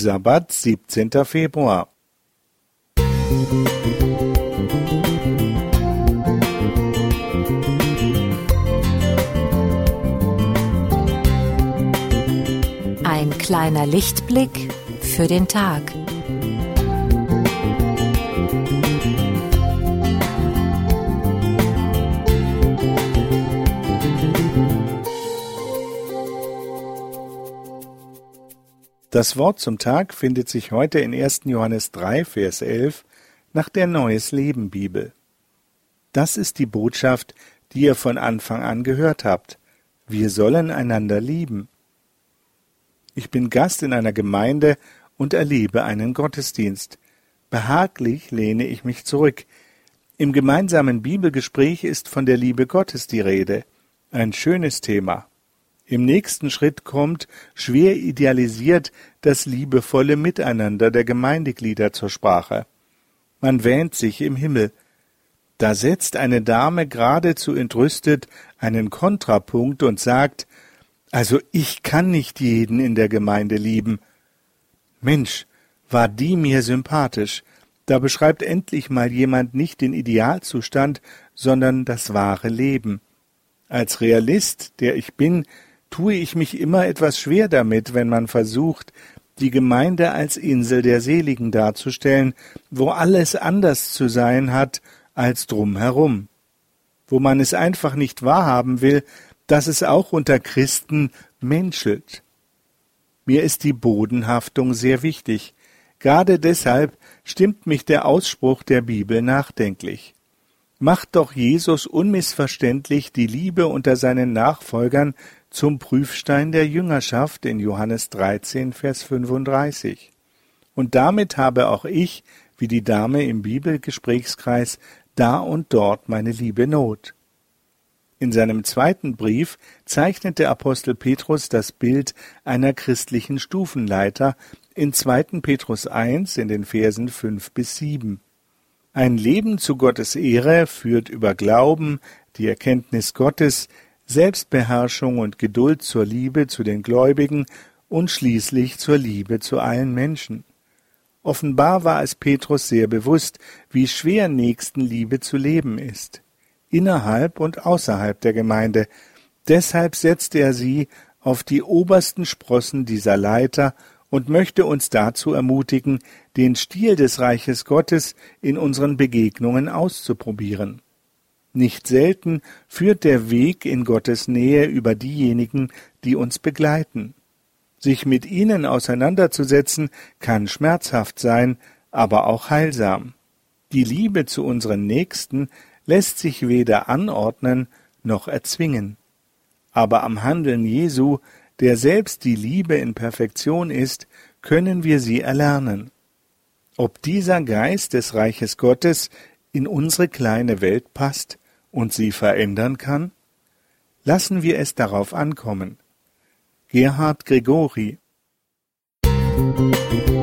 Sabbat, 17. Februar. Ein kleiner Lichtblick für den Tag. Das Wort zum Tag findet sich heute in 1. Johannes 3, Vers 11 nach der Neues Leben Bibel. Das ist die Botschaft, die ihr von Anfang an gehört habt. Wir sollen einander lieben. Ich bin Gast in einer Gemeinde und erlebe einen Gottesdienst. Behaglich lehne ich mich zurück. Im gemeinsamen Bibelgespräch ist von der Liebe Gottes die Rede. Ein schönes Thema. Im nächsten Schritt kommt, schwer idealisiert, das liebevolle Miteinander der Gemeindeglieder zur Sprache. Man wähnt sich im Himmel. Da setzt eine Dame geradezu entrüstet einen Kontrapunkt und sagt, also ich kann nicht jeden in der Gemeinde lieben. Mensch, war die mir sympathisch. Da beschreibt endlich mal jemand nicht den Idealzustand, sondern das wahre Leben. Als Realist, der ich bin, tue ich mich immer etwas schwer damit, wenn man versucht, die Gemeinde als Insel der Seligen darzustellen, wo alles anders zu sein hat als drumherum, wo man es einfach nicht wahrhaben will, dass es auch unter Christen menschelt. Mir ist die Bodenhaftung sehr wichtig. Gerade deshalb stimmt mich der Ausspruch der Bibel nachdenklich. Macht doch Jesus unmissverständlich die Liebe unter seinen Nachfolgern zum Prüfstein der Jüngerschaft in Johannes 13, Vers 35. Und damit habe auch ich, wie die Dame im Bibelgesprächskreis, da und dort meine liebe Not. In seinem zweiten Brief zeichnet der Apostel Petrus das Bild einer christlichen Stufenleiter in 2. Petrus 1 in den Versen 5 bis 7. Ein Leben zu Gottes Ehre führt über Glauben, die Erkenntnis Gottes, Selbstbeherrschung und Geduld zur Liebe zu den Gläubigen und schließlich zur Liebe zu allen Menschen. Offenbar war es Petrus sehr bewusst, wie schwer Nächstenliebe zu leben ist, innerhalb und außerhalb der Gemeinde. Deshalb setzte er sie auf die obersten Sprossen dieser Leiter und möchte uns dazu ermutigen, den Stil des Reiches Gottes in unseren Begegnungen auszuprobieren. Nicht selten führt der Weg in Gottes Nähe über diejenigen, die uns begleiten. Sich mit ihnen auseinanderzusetzen kann schmerzhaft sein, aber auch heilsam. Die Liebe zu unseren Nächsten lässt sich weder anordnen noch erzwingen. Aber am Handeln Jesu, der selbst die Liebe in Perfektion ist, können wir sie erlernen. Ob dieser Geist des Reiches Gottes in unsere kleine Welt passt und sie verändern kann? Lassen wir es darauf ankommen. Gerhard Gregori Musik